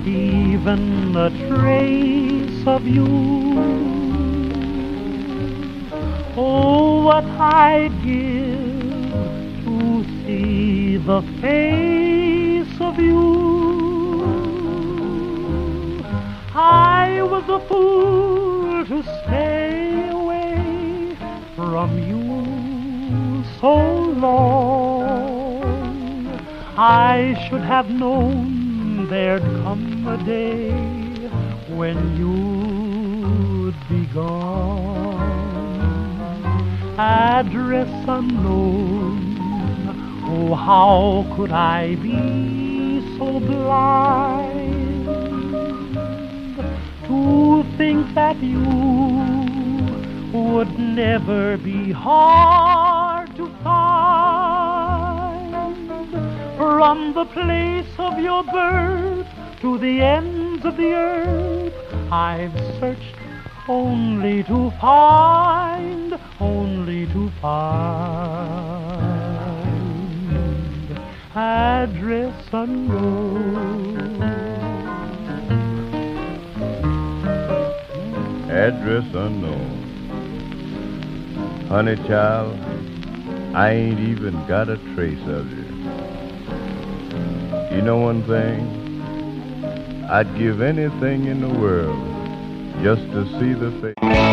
not even a trace of you. Oh, what I'd give to see the face of you. I was a fool to stay away from you so long. I should have known there'd a day when you'd be gone. Address unknown, oh, how could I be so blind to think that you would never be hard to find from the place of your birth to the ends of the earth I've searched only to find only to find address unknown Address unknown. Honey child, I ain't even got a trace of you. You know one thing? I'd give anything in the world just to see the face.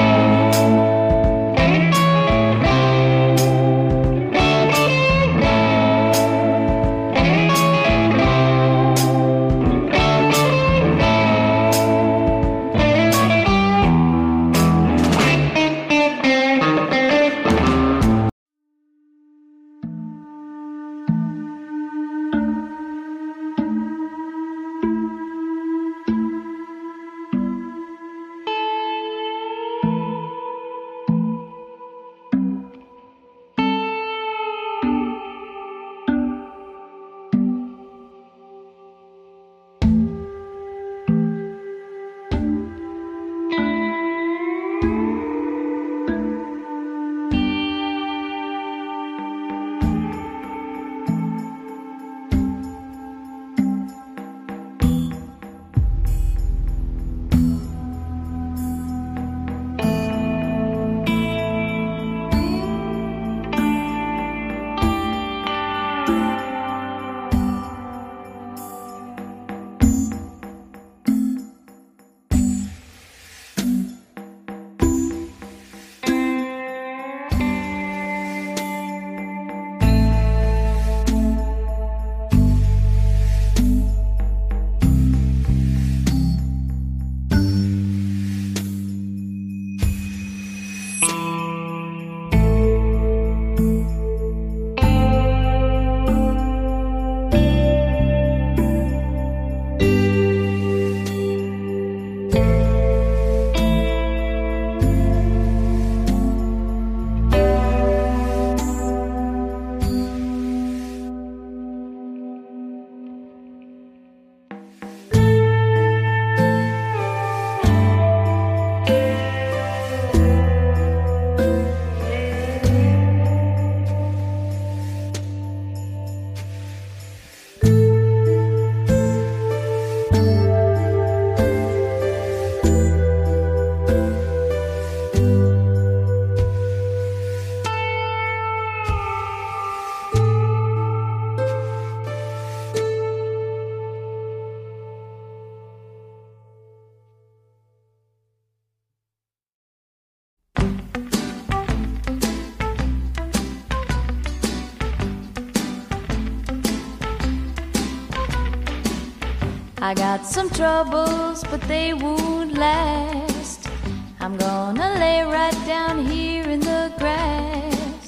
I got some troubles, but they won't last. I'm gonna lay right down here in the grass.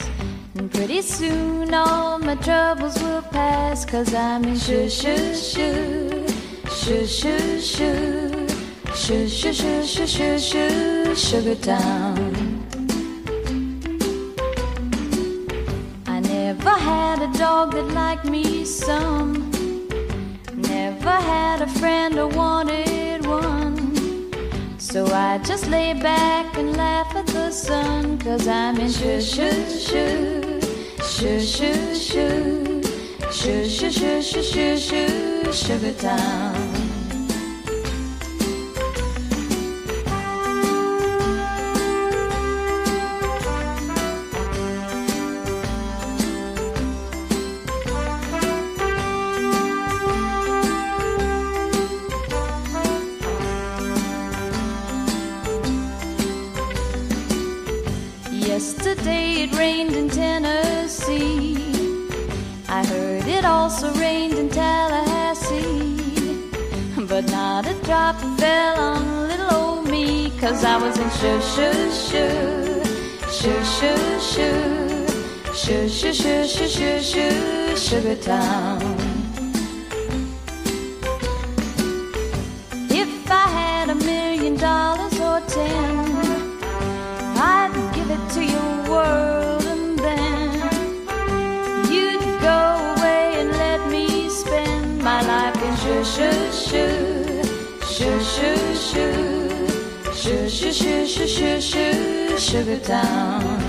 And pretty soon all my troubles will pass. Cause I'm in shoo shoo shoo, shoo shoo shoo, shoo shoo shoo shoo shoo shoo, Sugar Town. I never had a dog that liked me some. Never had a friend or wanted one. So I just lay back and laugh at the sun. Cause I'm in shoo shoo shoo, shoo shoo shoo, shoo shoo shoo shoo shoo shoo, Sugar Town. Shoo shoo shoo, shoo shoo shoo, shoo shoo shoo shoo shoo shoo, Sugar Town. Shoo shoo, Sugar Town.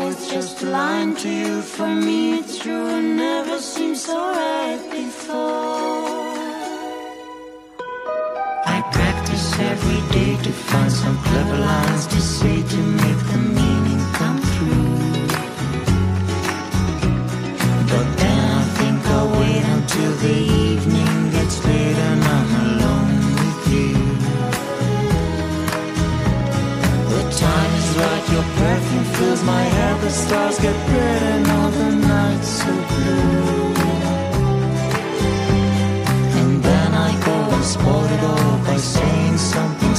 it's just a line to you, for me it's true and never seemed so right before. I practice every day to find some clever lines to say to make the meaning come through. But then I think I'll wait until the evening right, your perfume fills my hair, the stars get red and all the nights so blue. And then I go and spoil it all by saying something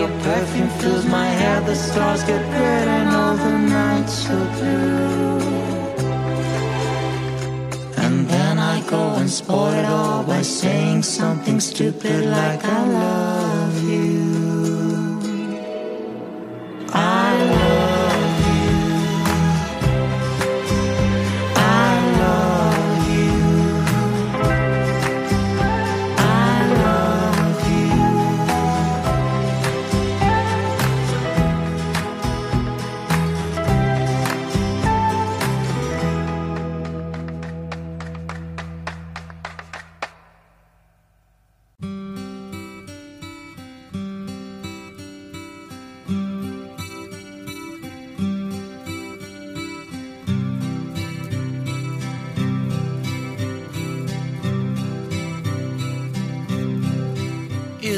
your perfume fills my hair, the stars get red and all the nights so blue. And then I go and spoil it all by saying something stupid like I love you.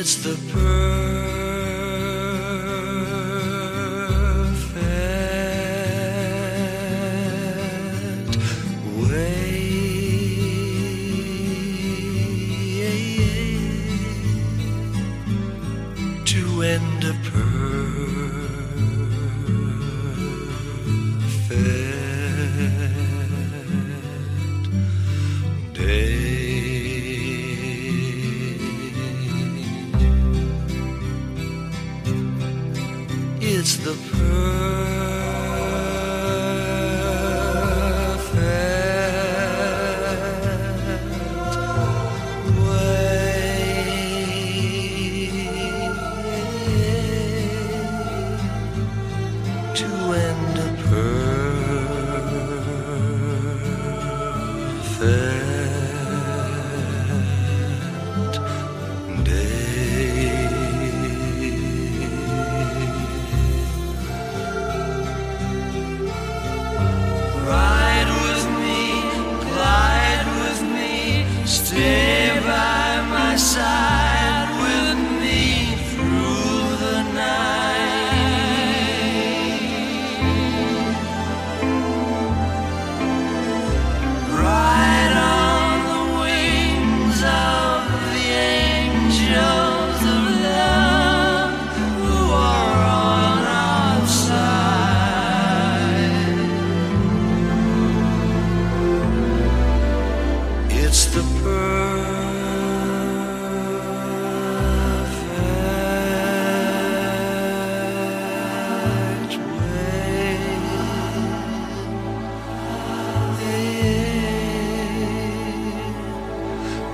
It's the perfect stay by my side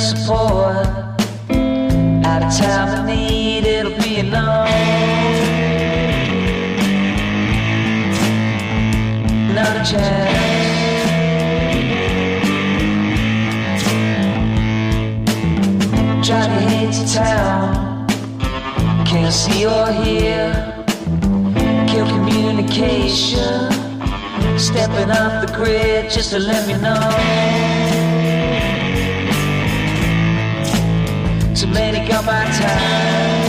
little support, at a time of need, it'll be enough. Not a chance. Johnny hates your town. Can't see or hear. Kill communication. Stepping off the grid just to let me know. Too many got my time.